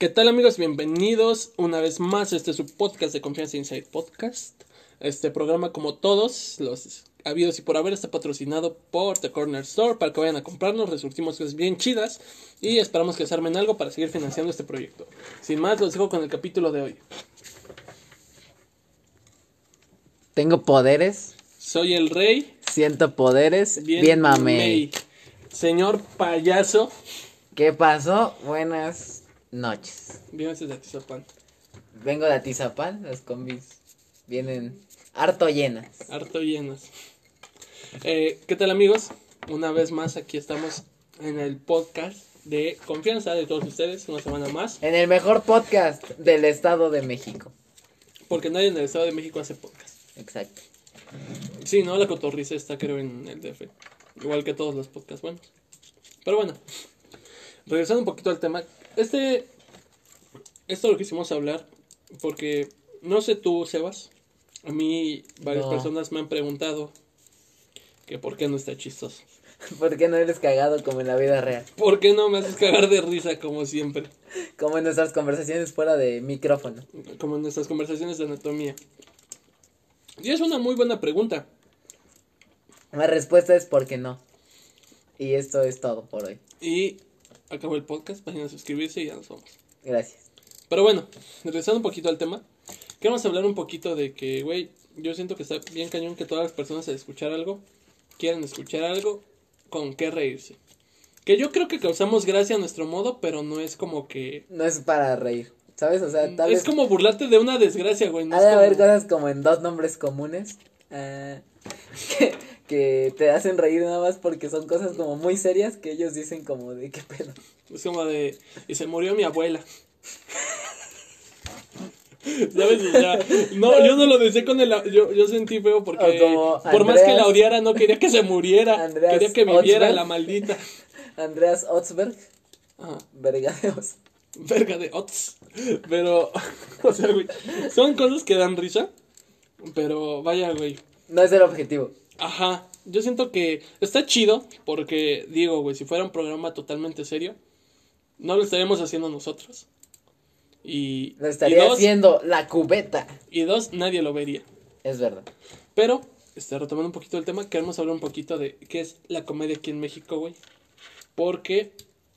¿Qué tal amigos? Bienvenidos una vez más. Este es su podcast de Confianza Inside Podcast. Este programa, como todos los habidos y por haber, está patrocinado por The Corner Store para que vayan a comprarnos. Resurtimos cosas bien chidas y esperamos que se armen algo para seguir financiando este proyecto. Sin más, los dejo con el capítulo de hoy. Tengo poderes, Soy el rey. siento poderes, bien, mamey. Señor payaso. ¿Qué pasó? Buenas noches. Bien, de Atizapán. Vengo de Atizapán, las combis vienen harto llenas. Harto llenos. Eh, ¿Qué tal amigos? Una vez más aquí estamos en el podcast de confianza de todos ustedes, una semana más, En el mejor podcast del Estado de México. porque nadie en el Estado de México hace podcast. Exacto. Sí, no, la cotorriza está creo en el DF, igual que todos los podcasts buenos. Pero bueno, regresando un poquito al tema, este, esto lo quisimos hablar porque, no sé tú, Sebas, a mí varias No. personas me han preguntado que por qué no está chistoso. ¿Por qué no eres cagado como en la vida real? ¿Por qué no me haces cagar de risa como siempre? Como en nuestras conversaciones fuera de micrófono. Como en nuestras conversaciones de anatomía. Y es una muy buena pregunta. La respuesta es porque no. Y esto es todo por hoy. Y acabó el podcast, vayan a suscribirse y ya nos vamos. Gracias. Pero bueno, regresando un poquito al tema, queremos hablar un poquito de que, güey, yo siento que está bien cañón que todas las personas al escuchar algo, quieran escuchar algo con qué reírse. Que yo creo que causamos gracia a nuestro modo, pero no es como que... No es para reír, ¿sabes? O sea, tal es vez como burlarte de una desgracia, güey. No Ha de haber cosas como en dos nombres comunes ah, que, que te hacen reír nada más porque son cosas como muy serias que ellos dicen como de qué pedo. Es como de. Y se murió mi abuela. ¿Sabes? Sea, no, yo no lo decía con el. Yo, yo sentí feo porque. Por más que la odiara, no quería que se muriera. Andreas quería que viviera Otzberg. la maldita. Andreas Otzberg, Ajá. verga de os. Verga de Ots. Pero. O sea, güey. Son cosas que dan risa. Pero vaya, güey. No es el objetivo. Ajá. Yo siento que está chido porque, digo, güey, si fuera un programa totalmente serio, no lo estaríamos haciendo nosotros. Y, Lo y estaría dos, haciendo la cubeta. y dos, nadie lo vería. Es verdad. Pero, este, retomando un poquito el tema, queremos hablar un poquito de qué es la comedia aquí en México, güey. Porque,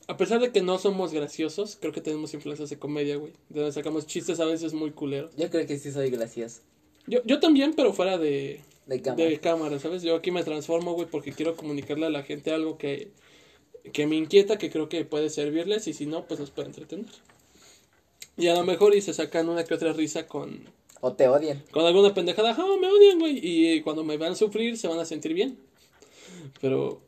a pesar de que no somos graciosos, creo que tenemos influencias de comedia, güey. De donde sacamos chistes a veces muy culeros. Yo creo que sí soy gracioso. Yo, yo también, pero fuera de, De cámara. de cámara, ¿sabes? Yo aquí me transformo, güey, porque quiero comunicarle a la gente algo que, que me inquieta, que creo que puede servirles, y si no, pues nos puede entretener. Y a lo mejor y se sacan una que otra risa con, O te odian. con alguna pendejada, ah, me odian, güey, y cuando me vean sufrir se van a sentir bien. Pero,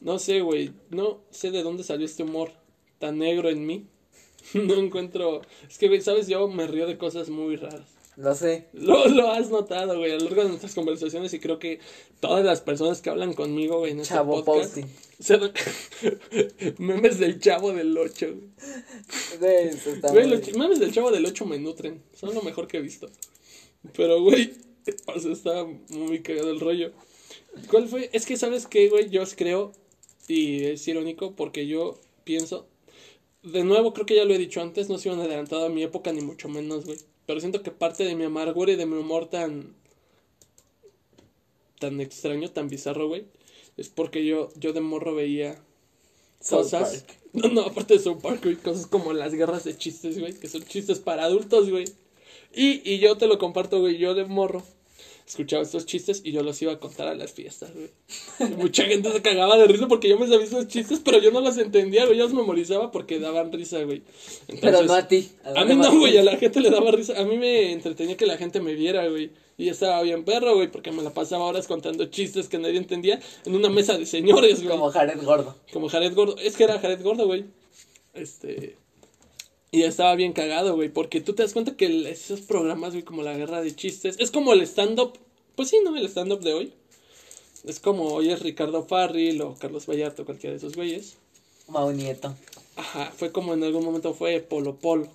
no sé, güey, no sé de dónde salió este humor tan negro en mí. No encuentro, es que, güey, ¿sabes? Yo me río de cosas muy raras. Lo sé. Lo, lo has notado, güey, a lo largo de nuestras conversaciones y creo que todas las personas que hablan conmigo, güey, en este Chavo podcast... posting. se memes del chavo del 8. Güey, eso está Güey, los ch- memes del chavo del 8 me nutren. Son lo mejor que he visto. Pero, güey, o sea, está muy cagado el rollo. ¿Cuál fue? Es que, ¿sabes qué, güey? Yo creo, y es irónico, porque yo pienso... De nuevo, creo que ya lo he dicho antes, no soy un adelantado a mi época, ni mucho menos, güey. Pero siento que parte de mi amargura y de mi humor tan... Tan extraño, tan bizarro, güey. Es porque yo, yo de morro veía cosas. No, no, aparte de South Park, güey, cosas como las guerras de chistes, güey, que son chistes para adultos, güey. Y, y yo te lo comparto, güey, yo de morro escuchaba estos chistes y yo los iba a contar a las fiestas, güey. Mucha gente se cagaba de risa porque yo me sabía esos chistes, pero yo no los entendía, güey, yo los memorizaba porque daban risa, güey. Pero no a ti. a mí no, güey, a la gente le daba risa. A mí me entretenía que la gente me viera, güey. Y estaba bien perro, güey, porque me la pasaba horas contando chistes que nadie entendía en una mesa de señores, güey. Como Jared Gordo. Como Jared Gordo. Es que era Jared Gordo, güey. Este. Y estaba bien cagado, güey. Porque tú te das cuenta que esos programas, güey, como la guerra de chistes. Es como el stand-up. Pues sí, ¿no? El stand-up de hoy. Es como hoy es Ricardo Farril o Carlos Vallarta, cualquiera de esos güeyes. Mau Nieto. Ajá, fue como en algún momento fue Polo Polo.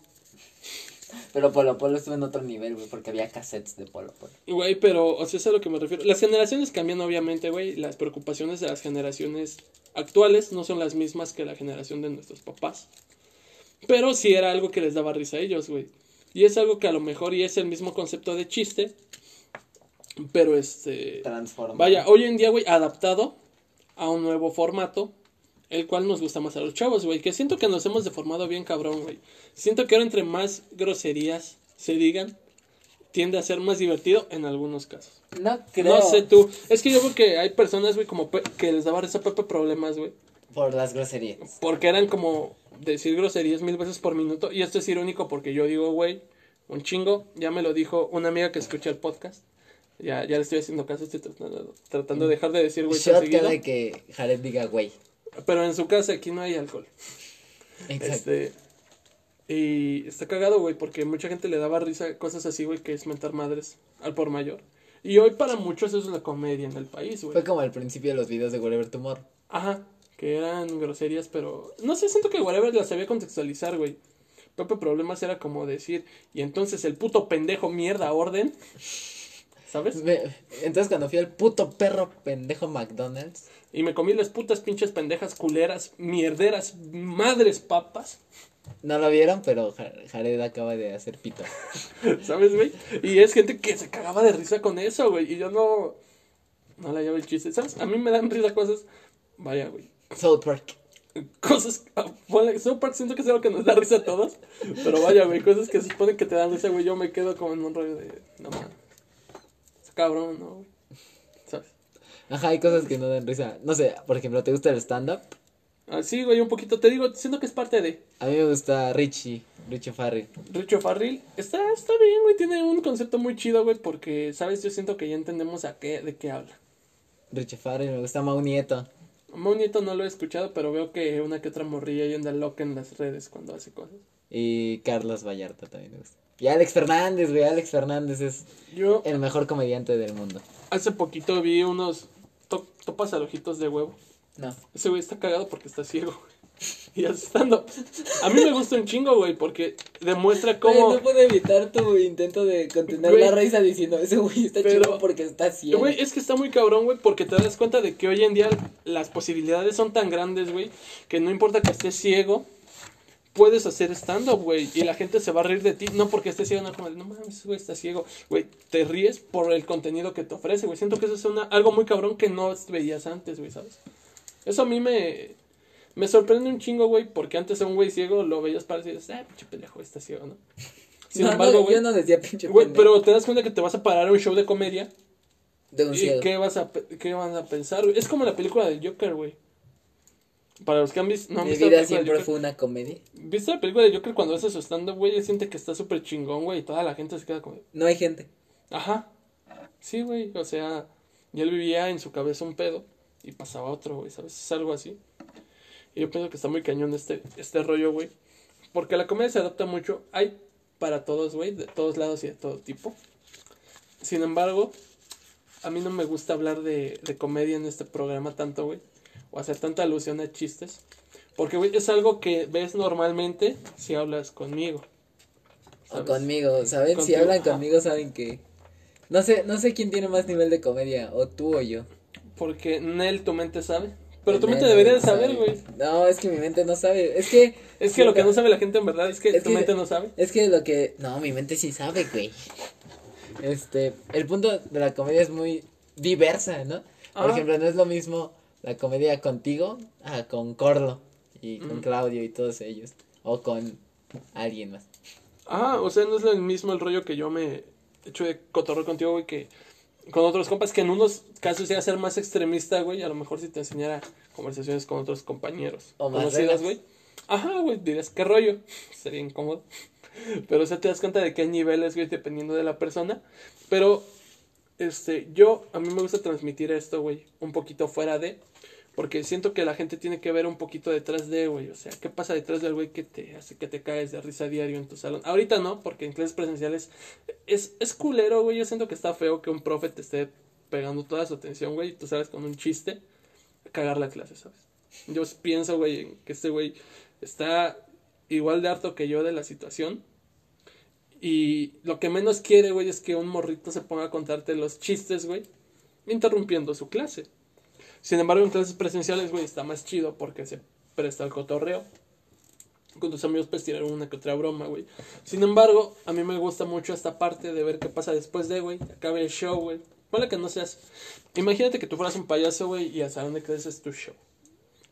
Pero Polo Polo estuvo en otro nivel, güey, porque había cassettes de Polo Polo. Güey, pero, o sea, es a lo que me refiero. Las generaciones cambian, obviamente, güey. Las preocupaciones de las generaciones actuales no son las mismas que la generación de nuestros papás. Pero sí era algo que les daba risa a ellos, güey. Y es algo que a lo mejor y es el mismo concepto de chiste. Pero este. Transforma. Vaya, hoy en día, güey, adaptado a un nuevo formato. El cual nos gusta más a los chavos, güey. Que siento que nos hemos deformado bien cabrón, güey. Siento que ahora entre más groserías se digan, tiende a ser más divertido en algunos casos. No creo. No sé tú. Es que yo creo que hay personas, güey, como Pe- que les daba risa a Pepe Problemas, güey. Por las groserías. Porque eran como decir groserías mil veces por minuto. Y esto es irónico porque yo digo, güey, un chingo. Ya me lo dijo una amiga que escucha el podcast. Ya, ya le estoy haciendo caso, estoy tratando, tratando de dejar de decir, güey, Shot cada que Jared diga güey. Pero en su casa aquí no hay alcohol. Exacto. Este. Y está cagado, güey, porque mucha gente le daba risa cosas así, güey, que es mentar madres al por mayor. Y hoy para muchos eso es la comedia en el país, güey. Fue como al principio de los videos de Whatever Tomorrow. Ajá, que eran groserías, pero no sé, siento que whatever las sabía contextualizar, güey. Pepe Problemas era como decir, y entonces el puto pendejo mierda orden, ¿sabes? Entonces cuando fui al puto perro pendejo McDonald's, Y me comí las putas pinches pendejas culeras, mierderas, madres papas, no lo vieron, pero Ja- Jared acaba de hacer pito. ¿sabes, güey? Y es gente que se cagaba de risa con eso, güey, y yo no, no le llevo el chiste, ¿sabes? A mí me dan risa cosas, vaya, güey. South Park. Cosas, ah, South Park siento que es algo que nos da risa a todos, pero vaya, güey, cosas que se supone que te dan risa, güey, yo me quedo como en un rollo de, no mames, cabrón, ¿no? güey? ¿Sabes? Ajá, hay cosas que no dan risa. No sé, por ejemplo, ¿te gusta el stand-up? Así, güey, un poquito, te digo, siento que es parte de A mí me gusta Richie, Richie Farrell. Richo Farrell, está, está bien, güey, tiene un concepto muy chido, güey, porque, ¿sabes? Yo siento que ya entendemos a qué, de qué habla. Richie Farrell, me gusta Mau Nieto. Nieto no lo he escuchado, pero veo que una que otra morrilla y anda loca en las redes cuando hace cosas. Y Carlos Vallarta también me gusta. Y Alex Fernández, güey, Alex Fernández es Yo el mejor comediante del mundo. hace poquito vi unos to- topas al ojitos de huevo. No. Ese güey está cagado porque está ciego, güey. Y hace stand-up. A mí me gusta un chingo, güey, porque demuestra cómo... no pude evitar tu intento de contener Güey. la risa diciendo, ese güey está Pero- chido porque está ciego. Güey, es que está muy cabrón, güey, porque te das cuenta de que hoy en día las posibilidades son tan grandes, güey, que no importa que estés ciego, puedes hacer stand-up, güey, y la gente se va a reír de ti, no porque estés ciego, no como, no mames, ese güey está ciego, güey, te ríes por el contenido que te ofrece, güey, siento que eso es una, algo muy cabrón que no veías antes, güey, ¿sabes? Eso a mí me, me sorprende un chingo, güey, porque antes a un güey ciego lo veías para decir, ah, pinche pendejo, está ciego, ¿no? Sin No, embargo, no, güey, yo no decía pinche güey, pendejo. pero te das cuenta que te vas a parar a un show de comedia De un ¿Y ciego. qué, vas a, qué van a pensar? güey? Es como la película del Joker, güey. Para los que han visto, no Mi vida siempre fue una comedia. ¿Viste la película de Joker cuando hace su stand-up, güey? Él siente que está súper chingón, güey, y toda la gente se queda como... No hay gente. Ajá. Sí, güey, o sea, y él vivía en su cabeza un pedo y pasaba otro, güey, ¿sabes? Es algo así. Y yo pienso que está muy cañón este, este rollo, güey. Porque la comedia se adapta mucho. Hay para todos, güey, de todos lados y de todo tipo. Sin embargo, a mí no me gusta hablar de, de comedia en este programa tanto, güey. O hacer tanta alusión a chistes. Porque, güey, es algo que ves normalmente si hablas conmigo. O conmigo, ¿saben? Si hablan ajá. conmigo saben que... No sé, no sé quién tiene más nivel de comedia, o tú o yo. Porque Nel, tu mente sabe. Pero tu mente debería de sabe. saber, güey. No, es que mi mente no sabe. Es que... Es que lo que no sabe la gente en verdad es que tu mente no sabe. Es que lo que... No, mi mente sí sabe, güey. Este, el punto de la comedia es muy diversa, ¿no? Por Ah. ejemplo, no es lo mismo la comedia contigo a con Corlo y con Mm. Claudio y todos ellos. O con alguien más. Ah, o sea, no es el mismo el rollo que yo me echo de cotorreo contigo, güey, que con otros compas, que en unos casos iba a ser más extremista, güey, a lo mejor si te enseñara conversaciones con otros compañeros O más relax. güey. Ajá, güey, dirías, ¿qué rollo? Sería incómodo. Pero, o sea, te das cuenta de que hay niveles, güey, dependiendo de la persona. Pero, este, yo, a mí me gusta transmitir esto, güey, un poquito fuera de... Porque siento que la gente tiene que ver un poquito detrás de, güey. O sea, ¿qué pasa detrás del güey que te hace que te caes de risa diario en tu salón? Ahorita no, porque en clases presenciales es, es culero, güey. Yo siento que está feo que un profe te esté pegando toda su atención, güey. Y tú sabes con un chiste cagar la clase, ¿sabes? Yo pienso, güey, que este güey está igual de harto que yo de la situación. Y lo que menos quiere, güey, es que un morrito se ponga a contarte los chistes, güey, interrumpiendo su clase. Sin embargo, en clases presenciales, güey, está más chido porque se presta el cotorreo. con tus amigos puedes tirar una que otra broma, güey. Sin embargo, a mí me gusta mucho esta parte de ver qué pasa después de, güey. Acabe el show, güey. Ponle que no seas. Imagínate que tú fueras un payaso, güey, y a Salón de Clases es tu show.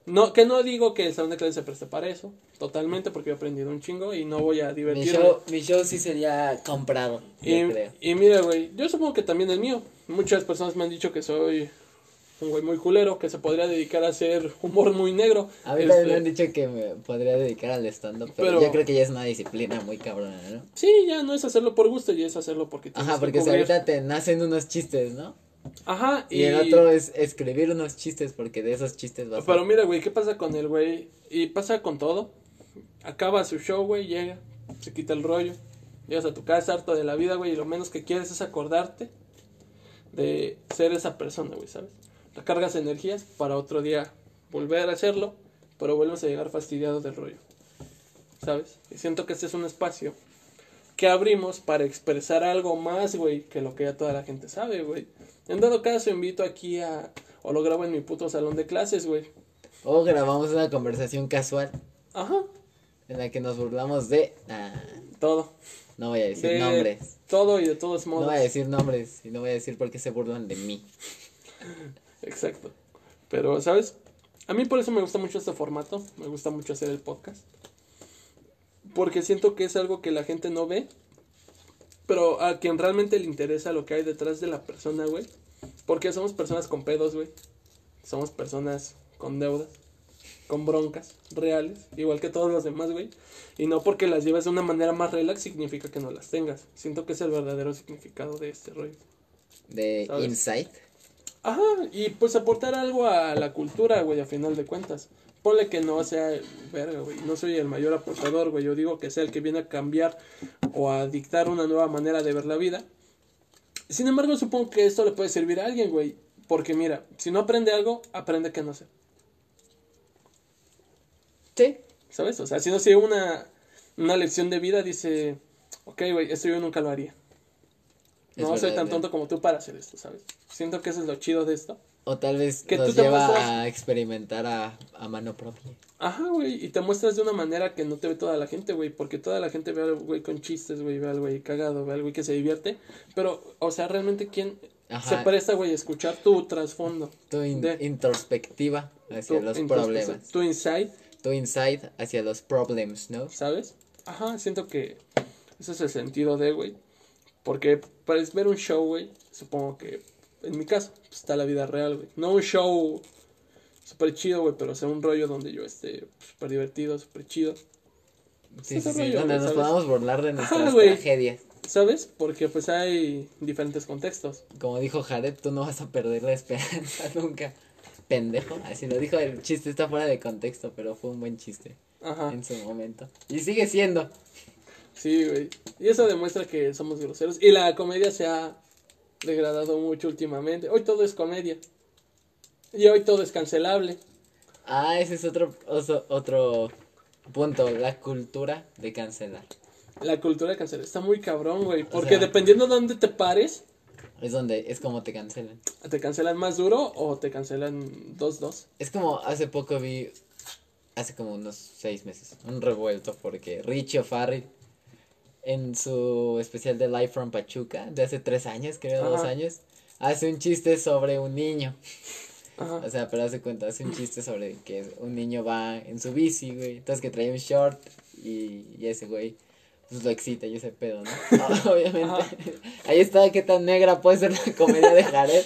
No, que no digo que el Salón de Clases se preste para eso, totalmente, porque he aprendido un chingo y no voy a Mi divertirme. show, mi show sí sería comprado, yo Y, creo. y mira, güey, yo supongo que también el mío. Muchas personas me han dicho que soy un güey muy culero, que se podría dedicar a hacer humor muy negro. A mí Este, me han dicho que me podría dedicar al stand-up, pero, Pero- yo creo que ya es una disciplina muy cabrona, ¿no? Sí, ya no es hacerlo por gusto, ya es hacerlo porque tienes Ajá, que porque si ahorita te nacen unos chistes, ¿no? Ajá, Y, el otro es escribir unos chistes, porque de esos chistes vas Pero a... mira, güey, ¿qué pasa con el güey? Y pasa con todo. Acaba su show, güey, llega, se quita el rollo. Llegas a tu casa harto de la vida, güey, y lo menos que quieres es acordarte de ser esa persona, güey, ¿sabes? Recargas energías para otro día volver a hacerlo, pero vuelves a llegar fastidiado del rollo, ¿sabes? Y siento que este es un espacio que abrimos para expresar algo más, güey, que lo que ya toda la gente sabe, güey. En dado caso, invito aquí a... O lo grabo en mi puto salón de clases, güey. O grabamos una conversación casual Ajá, en la que nos burlamos de... Ah, todo. no voy a decir De nombres. Todo y de todos No modos. voy a decir nombres y no voy a decir por qué se burlan de mí. Exacto. Pero, ¿sabes? A mí por eso me gusta mucho este formato. Me gusta mucho hacer el podcast. Porque siento que es algo que la gente no ve. Pero a quien realmente le interesa lo que hay detrás de la persona, güey. Porque somos personas con pedos, güey. Somos personas con deudas. Con broncas reales. Igual que todos los demás, güey. Y no porque las lleves de una manera más relax significa que no las tengas. Siento que es el verdadero significado de este rollo. De ¿Sabes? Insight. Ajá, y pues aportar algo a la cultura, güey, a final de cuentas. Ponle que no sea, verga, güey, no soy el mayor aportador, güey, yo digo que sea el que viene a cambiar o a dictar una nueva manera de ver la vida. Sin embargo, supongo que esto le puede servir a alguien, güey, porque mira, si no aprende algo, aprende que no sé, Sí. ¿sabes? O sea, si no sé una, una lección de vida, dice, ok, güey, esto yo nunca lo haría. Es No soy tan verdadero. tonto como tú para hacer esto, ¿sabes? Siento que eso es lo chido de esto. O tal vez Que tú te lleva muestras- a experimentar a, a mano propia. Ajá, güey, y te muestras de una manera que no te ve toda la gente, güey, porque toda la gente ve al güey con chistes, güey, ve al güey cagado, ve al güey que se divierte, pero, o sea, realmente, ¿quién Ajá. se presta, güey, a escuchar tu trasfondo? Tu in- De- introspectiva hacia tu los problemas. Tu insight, Tu insight hacia los problems, ¿no? ¿sabes? Ajá, siento que ese es el sentido de, güey, porque para ver un show, güey, supongo que, en mi caso, pues, está la vida real, güey, no un show súper chido, güey, pero sea un rollo donde yo esté súper divertido, súper chido. Sí, Ese sí, sí. rollo, Donde nos podamos burlar de nuestras güey. tragedias. ¿Sabes? Porque pues hay diferentes contextos. Como dijo Jared, tú no vas a perder la esperanza nunca. Pendejo. Así lo dijo, el chiste está fuera de contexto, pero fue un buen chiste Ajá. en su momento. Y sigue siendo. Sí, güey. Y eso demuestra que somos groseros. Y la comedia se ha degradado mucho últimamente. Hoy todo es comedia. Y hoy todo es cancelable. Ah, ese es otro, oso- otro punto, la cultura de cancelar. La cultura de cancelar está muy cabrón, güey. Porque sea- dependiendo de dónde te pares, Es donde, es como te cancelan. te cancelan más duro o te cancelan 2-2. Es como hace poco vi, hace como unos seis meses, un revuelto porque Richie O'Farrill en su especial de Live from Pachuca, de hace tres años, creo, dos años, hace un chiste sobre un niño. Ajá. O sea, pero hace cuenta, hace un chiste sobre que un niño va en su bici, güey. Entonces que trae un short y, y ese güey pues lo excita y ese pedo, ¿no? Obviamente. Ajá. Ahí está qué tan negra puede ser la comedia de Jared.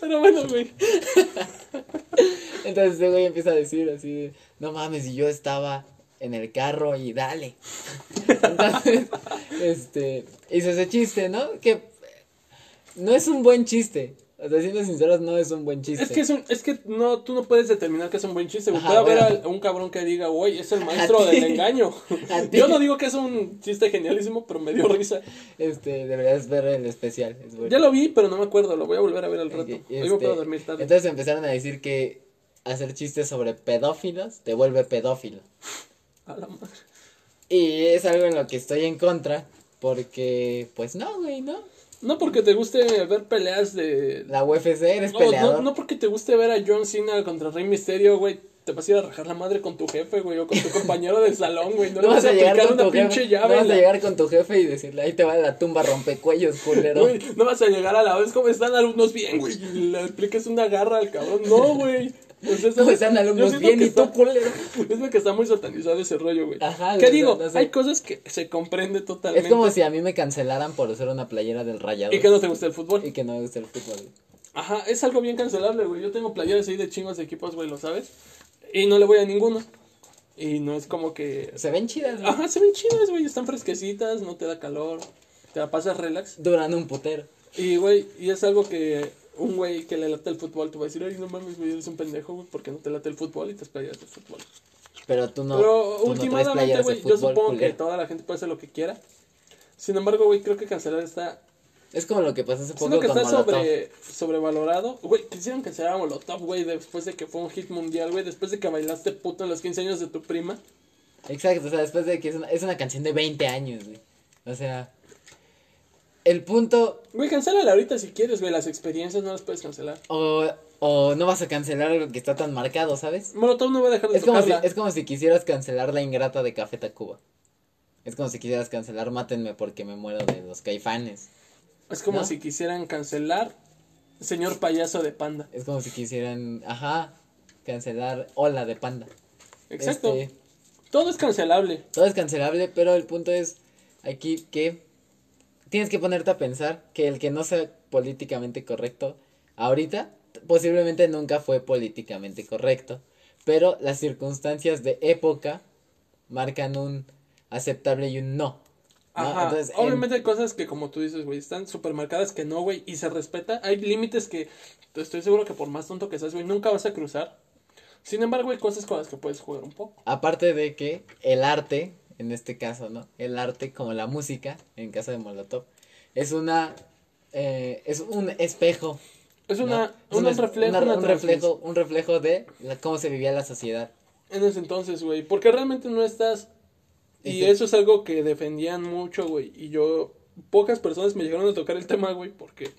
Pero bueno, güey. Entonces ese güey empieza a decir así no mames, y yo estaba en el carro y dale. Entonces, este, hizo ese chiste, ¿no? Que no es un buen chiste. O sea, siendo sinceros, no es un buen chiste. Es que, es, un- es que no, tú no puedes determinar que es un buen chiste. Ajá, Puede haber al- un cabrón que diga, güey, es el maestro A del engaño. A. Yo no digo que es un chiste genialísimo, pero me dio risa. Este, deberías ver el especial. Es bueno. Ya lo vi, pero no me acuerdo. Lo voy a volver a ver al rato. Ok, Hoy me este, puedo dormir tarde. Entonces empezaron a decir que hacer chistes sobre pedófilos te vuelve pedófilo. A la madre. Y es algo en lo que estoy en contra. Porque, pues no, güey, ¿no? No porque te guste ver peleas de... La UFC eres No, peleador. no, no porque te guste ver a John Cena contra Rey Misterio, güey. te vas a ir a rajar la madre con tu jefe, güey, o con tu compañero del salón, güey. No, No le vas a llegar aplicar una pinche jefe, llave. no vas a llegar con tu jefe y decirle, ahí te va la tumba rompecuellos, culero. Güey, no vas a llegar a la vez como están alumnos bien, güey, y le apliques una garra al cabrón. No, güey. Pues eso ¿Cómo es- están yo alumnos bien y tú, culero? Es que está muy satanizado ese rollo, güey. Ajá, ¿Qué güey, digo? no- no sé. Hay cosas que se comprende totalmente. Es como si a mí me cancelaran por usar una playera del rayado. Y que no te gusta el fútbol. Y que no me gusta el fútbol. Ajá, es algo bien cancelable, güey. Yo tengo playeras ahí de chingos de equipos, güey, ¿lo sabes? Y no le voy a ninguno. Y no es como que... Se ven chidas, ¿no? Ajá, se ven chidas, güey. Están fresquecitas, no te da calor. Te la pasas relax. Duran un putero. Y, güey, y es algo que un güey que le late el fútbol te va a decir, ay, no mames, güey, eres un pendejo, güey, porque no te late el fútbol y te playeras de fútbol. Pero tú no. Pero tú no últimamente, güey, yo fútbol, supongo que toda la gente puede hacer lo que quiera. Sin embargo, güey, creo que cancelar está... Es como lo que pasó hace poco que con está Molotov. sobre, sobrevalorado. Güey, quisieron cancelar a Molotov, güey, después de que fue un hit mundial, güey, después de que bailaste puto en los 15 años de tu prima. Exacto, o sea, después de que es una, es una canción de 20 años, güey. O sea, el punto, Güey, cancélala ahorita si quieres, güey, las experiencias no las puedes cancelar. o, o no vas a cancelar algo que está tan marcado, ¿sabes? Molotov no va a dejar de Es como, si, es como si quisieras cancelar la ingrata de Café Tacuba. Es como si quisieras cancelar Mátenme porque me muero de los caifanes. Es como ¿no? si quisieran cancelar Señor Payaso de Panda. Es como si quisieran, ajá, cancelar Hola de Panda. Exacto. Este, Todo es cancelable. todo es cancelable, pero el punto es aquí que tienes que ponerte a pensar que el que no sea políticamente correcto ahorita posiblemente nunca fue políticamente correcto, pero las circunstancias de época marcan un aceptable y un no. ¿no? Ajá. Entonces, en- Obviamente hay cosas que, como tú dices, güey, están súper marcadas que no, güey, y se respeta. Hay límites que estoy seguro que por más tonto que seas, güey, nunca vas a cruzar. Sin embargo, hay cosas con las que puedes jugar un poco. aparte de que el arte, en este caso, ¿no? El arte como la música, en caso de Molotov, es una eh, es un espejo Es ¿no? una, Es un, reflejo, una- una un reflejo, un reflejo de la- cómo se vivía la sociedad. En ese entonces, güey. Porque realmente no estás. Y eso es algo que defendían mucho, güey. Y yo. Pocas personas me llegaron a tocar el tema, güey. Porque.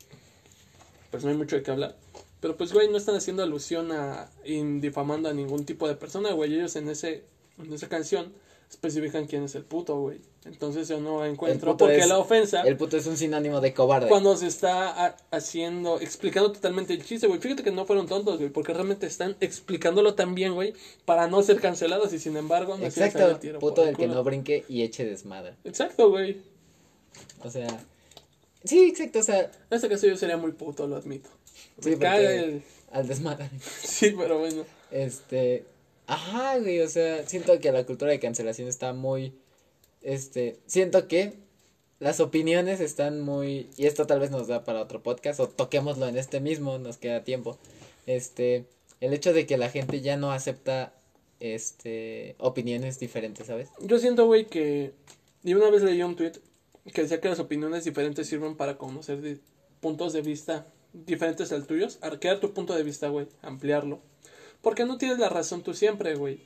Pues no hay mucho de qué hablar. Pero pues, güey, no están haciendo alusión a. difamando a ningún tipo de persona, güey. Ellos en ese. En esa canción especifican quién es el puto, güey. Entonces yo no encuentro. Porque es- la ofensa. El puto es un sinónimo de cobarde. Cuando se está ha- haciendo, explicando totalmente el chiste, güey. Fíjate que no fueron tontos, güey, porque realmente están explicándolo tan bien, güey, para no ser cancelados y sin embargo no sale el Exacto, tiro puto el del que no brinque y eche desmadre. Exacto, güey. O sea, sí, exacto, o sea, En este caso yo sería muy puto, lo admito. Sí, Me porque- caga el... al desmadre. Sí, pero bueno. Este, ajá, güey, o sea, siento que la cultura de cancelación está muy, este, siento que las opiniones están muy, y esto tal vez nos da para otro podcast, o toquémoslo en este mismo, nos queda tiempo, este, el hecho de que la gente ya no acepta, este, opiniones diferentes, ¿sabes? Yo siento, güey, que... Y una vez leí un tweet que decía que las opiniones diferentes sirven para conocer puntos de vista diferentes al tuyo. Arquear tu punto de vista, güey. Ampliarlo. Porque no tienes la razón tú siempre, güey.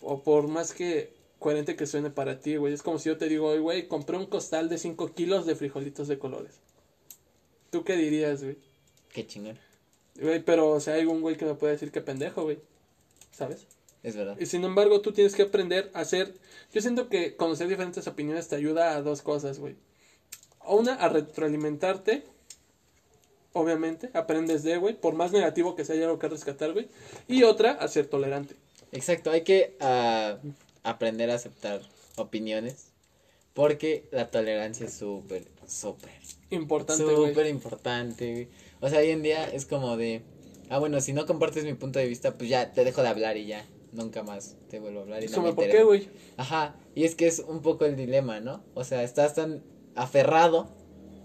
O por más que coherente que suene para ti, güey. Es como si yo te digo, "Oye, güey, compré un costal de 5 kilos de frijolitos de colores. ¿Tú qué dirías, güey? Qué chingón, Güey, pero, o sea, hay un güey que me puede decir que pendejo, güey. ¿Sabes? es verdad. Y sin embargo, tú tienes que aprender a hacer. Yo siento que conocer diferentes opiniones te ayuda a dos cosas, güey. Una, a retroalimentarte. Obviamente, aprendes de, güey. Por más negativo que sea, hay algo que rescatar, güey. Y otra, a ser tolerante. Exacto, hay que ah, aprender a aceptar opiniones, porque la tolerancia es súper, súper Importante. Súper importante, güey. O sea, hoy en día es como de, ah, bueno, si no compartes mi punto de vista, pues ya te dejo de hablar y ya, nunca más te vuelvo a hablar. Y no me ¿Por qué, güey? Ajá, y es que es un poco el dilema, ¿no? O sea, estás tan aferrado,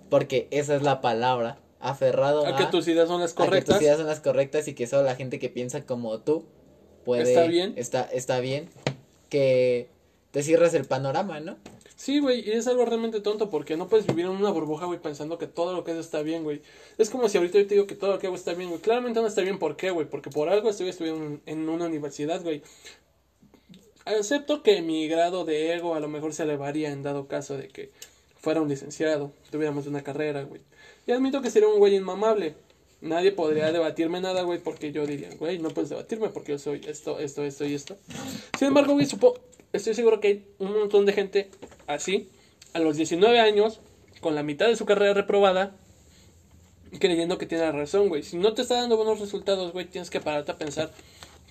porque esa es la palabra, aferrado a, A que tus ideas son las a que correctas. tus ideas son las correctas y que solo la gente que piensa como tú puede... Está bien. Está, está bien, que te cierras el panorama, ¿no? Sí, güey, y es algo realmente tonto porque no puedes vivir en una burbuja, güey, pensando que todo lo que haces está bien, güey. Es como si ahorita yo te digo que todo lo que hago está bien, güey. Claramente no está bien, ¿por qué, güey? Porque por algo estoy estudiando en- en una universidad, güey. Acepto que mi grado de ego a lo mejor se elevaría en dado caso de que fuera un licenciado, tuviéramos una carrera, güey. Y admito que sería un güey inmamable. nadie podría debatirme nada, güey, porque yo diría, güey, no puedes debatirme porque yo soy esto, esto, esto y esto. Sin embargo, güey, supo, estoy seguro que hay un montón de gente así, a los 19 años, con la mitad de su carrera reprobada, creyendo que tiene razón, güey. Si no te está dando buenos resultados, güey, tienes que pararte a pensar,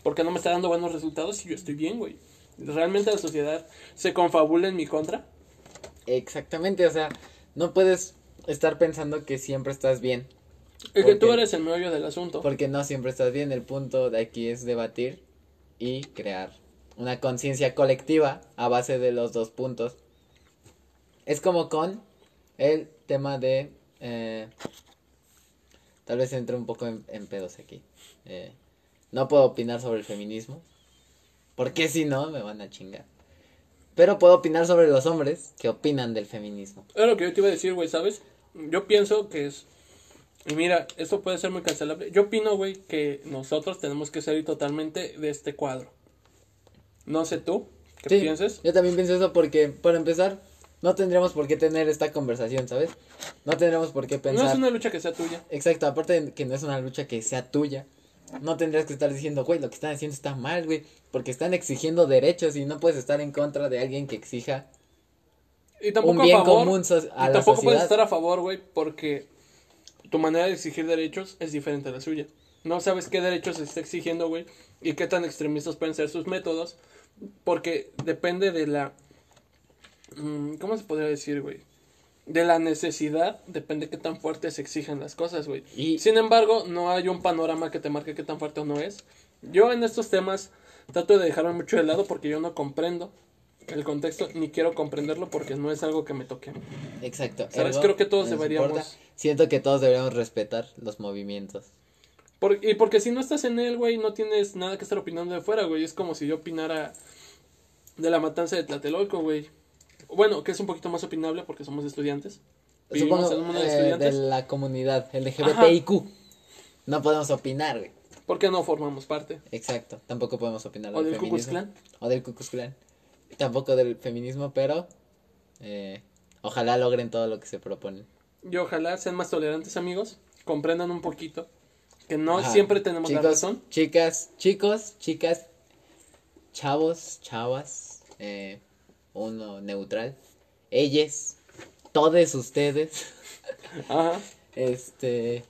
¿por qué no me está dando buenos resultados si yo estoy bien, güey? ¿Realmente la sociedad se confabula en mi contra? Exactamente, o sea, no puedes estar pensando que siempre estás bien. Es que tú eres el meollo del asunto. Porque no siempre estás bien. El punto de aquí es debatir y crear una conciencia colectiva a base de los dos puntos. Es como con el tema de... Eh, tal vez entre un poco en, pedos aquí. Eh, no puedo opinar sobre el feminismo. Porque si no, me van a chingar. Pero puedo opinar sobre los hombres que opinan del feminismo. Es lo que yo te iba a decir, güey, ¿sabes? Yo pienso que es... Y mira, esto puede ser muy cancelable. Yo opino, güey, que nosotros tenemos que salir totalmente de este cuadro. No sé tú, ¿qué piensas? Yo también pienso eso porque, para empezar, no tendríamos por qué tener esta conversación, ¿sabes? No tendríamos por qué pensar. No es una lucha que sea tuya. Exacto, aparte de que no es una lucha que sea tuya, no tendrías que estar diciendo, güey, lo que están haciendo está mal, güey, porque están exigiendo derechos y no puedes estar en contra de alguien que exija y tampoco un bien a favor, común y tampoco puedes estar a favor, güey, porque tu manera de exigir derechos es diferente a la suya. No sabes qué derechos se está exigiendo, güey, y qué tan extremistas pueden ser sus métodos, porque depende de la... Mm, ¿Cómo se podría decir, güey? de la necesidad depende qué tan fuerte se exigen las cosas, güey. Y... Sin embargo, no hay un panorama que te marque qué tan fuerte o no es. Yo en estos temas trato de dejarme mucho de lado porque yo no comprendo el contexto ni quiero comprenderlo porque no es algo que me toque. Exacto. ¿Sabes? Creo que todos deberíamos... Siento que todos deberíamos respetar los movimientos. y porque si no estás en él, güey, no tienes nada que estar opinando de fuera, güey. Es como si yo opinara de la matanza de Tlatelolco, güey. Bueno, que es un poquito más opinable porque somos estudiantes. Vivimos en un mundo de eh, estudiantes. De la comunidad LGBTIQ. No podemos opinar, güey. Porque no formamos parte. Exacto, tampoco podemos opinar o del, Ku O del Ku Tampoco del feminismo, pero eh, ojalá logren todo lo que se proponen. Y ojalá sean más tolerantes, amigos. Comprendan un poquito que no siempre tenemos la razón. Chicas, chicos, chicas, chavos, chavas, eh, uno neutral. Ellas, todos ustedes, este,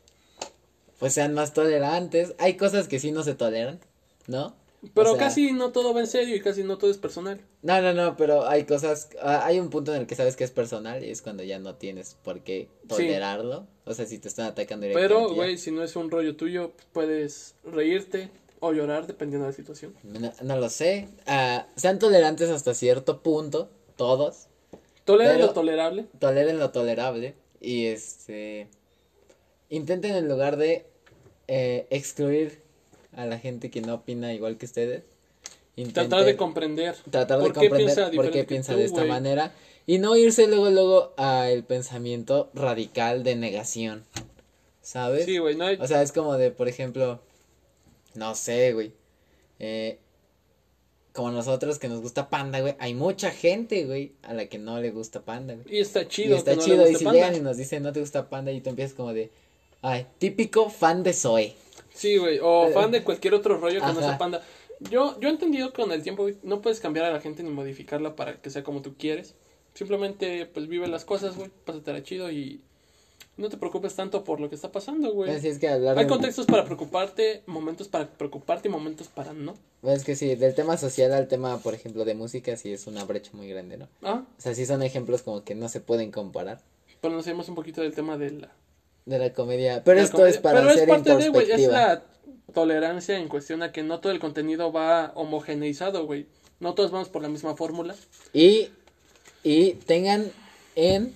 pues sean más tolerantes. Hay cosas que sí no se toleran, ¿no? Pero casi no todo va en serio y casi no todo es personal. No, no, no, pero hay cosas, ah, hay un punto en el que sabes que es personal y es cuando ya no tienes por qué tolerarlo. O sea, si te están atacando directamente. Pero, güey, si no es un rollo tuyo, puedes reírte, o llorar dependiendo de la situación. No, lo sé. Uh, sean tolerantes hasta cierto punto, todos. Toleren lo tolerable. Toleren lo tolerable. Y este. Intenten en lugar de eh, excluir a la gente que no opina igual que ustedes. tratar de comprender. Tratar de comprender por qué piensa de esta manera. Y no irse luego, luego al pensamiento radical de negación. ¿Sabes? Sí, güey, no hay... O sea, es como de, por ejemplo, no sé, güey. Eh, como nosotros que nos gusta Panda, güey, hay mucha gente, güey, a la que no le gusta Panda, güey. Y está chido. Y está chido, y si llegan y nos dicen no te gusta Panda y tú empiezas como de, ay, típico fan de Zoe. Sí, güey, o eh, fan de cualquier otro rollo que no sea Panda. Yo, yo he entendido que con el tiempo, güey, no puedes cambiar a la gente ni modificarla para que sea como tú quieres. Simplemente, pues, vive las cosas, güey, pásatela chido y no te preocupes tanto por lo que está pasando, güey. es que Hay contextos para preocuparte, momentos para preocuparte y momentos para no. Es que sí, del tema social al tema, por ejemplo, de música, sí es una brecha muy grande, ¿no? Ah. O sea, sí son ejemplos como que no se pueden comparar. Pero nos un poquito del tema de la... De la comedia. Pero esto es para Pero es parte de, güey, es la tolerancia en cuestión a que no todo el contenido va homogeneizado, güey. No todos vamos por la misma fórmula. Y, y tengan en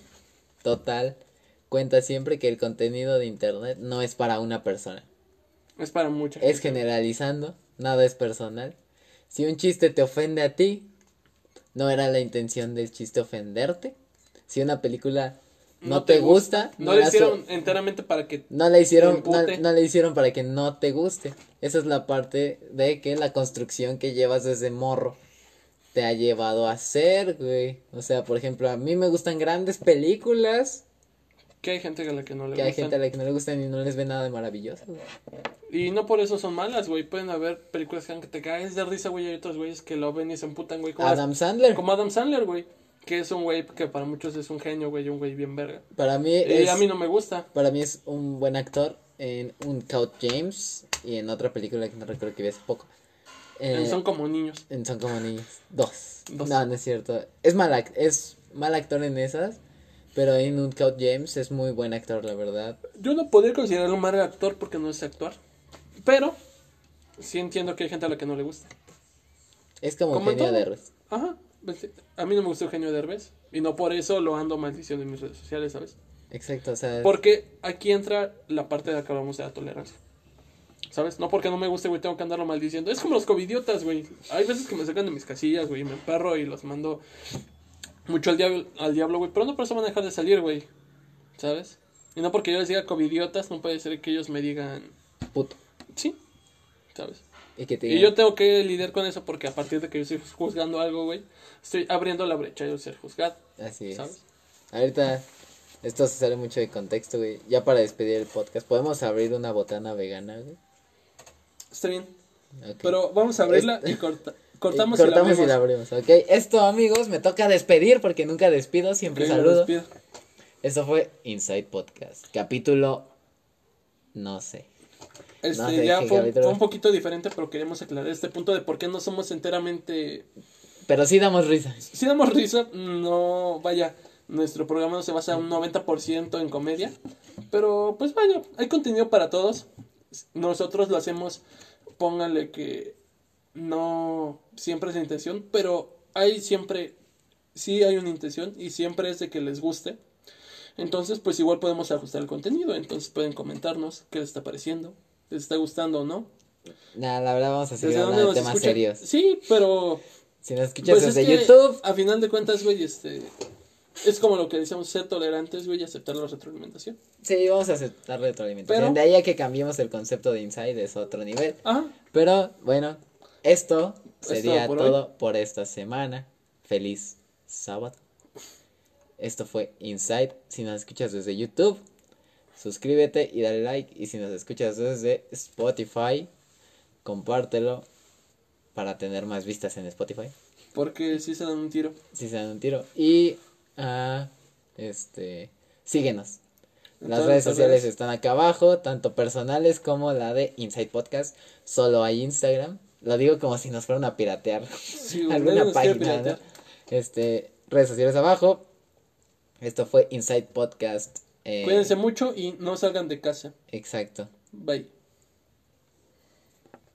total cuenta siempre que el contenido de internet no es para una persona. Es para mucha Es generalizando, nada es personal. Si un chiste te ofende a ti, no era la intención del chiste ofenderte. Si una película no, te, gusta, no, le hicieron enteramente para que no le hicieron no, le hicieron para que no te guste. Esa es la parte de que la construcción que llevas desde morro te ha llevado a ser, güey. O sea, por ejemplo, a mí me gustan grandes películas Que hay gente a la que no le Que hay gente a la que no le gustan y no les ve nada de maravilloso. güey. Y no por eso son malas, güey. Pueden haber películas que te caes de risa, güey. Y hay otros güeyes que lo ven y se emputan, güey. Como, Adam Sandler. como Adam Sandler, güey. Que es un güey que para muchos es un genio, güey. Un güey bien verga. Para mí es, a mí no me gusta. para mí es un buen actor en un Count James y en otra película que no recuerdo que vi hace poco. Eh, Son como niños. en Son como niños. Dos. Dos. No, no es cierto. Es mal, es mal actor en esas, pero en un Count James es muy buen actor, la verdad. Yo no podría considerarlo un mal actor porque no sé actuar. Pero sí entiendo que hay gente a la que no le gusta. Es como, Como genio de. Ajá. Pues, A mí no me gustó Eugenio Derbez. Y no por eso lo ando maldiciendo en mis redes sociales, ¿sabes? Exacto, o sea, Porque aquí entra la parte de la que hablamos de la tolerancia. ¿Sabes? No porque no me guste, güey, tengo que andarlo maldiciendo. Es como los covidiotas, güey. Hay veces que me sacan de mis casillas, güey, me emperro y los mando mucho al diablo, al diablo, güey. Pero no por eso van a dejar de salir, güey. ¿Sabes? Y no porque yo les diga covidiotas, no puede ser que ellos me digan, puto. sí. ¿Sabes? Y que te Y digan, yo tengo que lidiar con eso porque a partir de que yo estoy juzgando algo, güey, estoy abriendo la brecha de ser juzgado. Así es. ¿Sabes? Ahorita, esto se sale mucho de contexto, güey. Ya para despedir el podcast, ¿podemos abrir una botana vegana, güey? Está bien. Pero vamos a abrirla y corta- Y cortamos, cortamos y y la abrimos. abrimos. Ok, esto, amigos, me toca despedir porque nunca despido, siempre saludo. despido. Esto fue Inside Podcast, capítulo. No sé. Este, No sé ya fue, capítulo. fue un poquito diferente, pero queremos aclarar este punto de por qué no somos enteramente... Pero sí damos risa. Si damos risa, no, vaya, nuestro programa no se basa un 90% en comedia, pero pues vaya, hay contenido para todos. Nosotros lo hacemos, pónganle que no siempre es la intención, pero hay siempre, sí hay una intención y siempre es de que les guste. Entonces, pues igual podemos ajustar el contenido, entonces pueden comentarnos qué les está pareciendo, les está gustando o no. Nada, la verdad vamos a seguir ¿Desde dónde hablando de temas escuchan? serios. Sí, pero Si nos escuchas pues es desde que, YouTube, A final de cuentas, güey, este. Es como lo que decíamos, ser tolerantes, güey, y aceptar la retroalimentación. sí, vamos a aceptar retroalimentación. Pero- De ahí a que cambiemos el concepto de Inside es otro nivel. Ajá. Pero bueno, esto Es sería todo todo, por esta semana. Feliz sábado. Esto fue Inside. Si nos escuchas desde YouTube, suscríbete y dale like. Y si nos escuchas desde Spotify, compártelo para tener más vistas en Spotify. Porque sí se dan un tiro. Si se dan un tiro. Y ah, este síguenos. En Las redes sociales redes. están acá abajo, tanto personales como la de Inside Podcast. Solo hay Instagram. Lo digo como si nos fueran a piratear Sí, alguna página. ¿no? Este, redes sociales abajo. Esto fue Inside Podcast. Eh, Cuídense mucho y no salgan de casa. Exacto. Bye.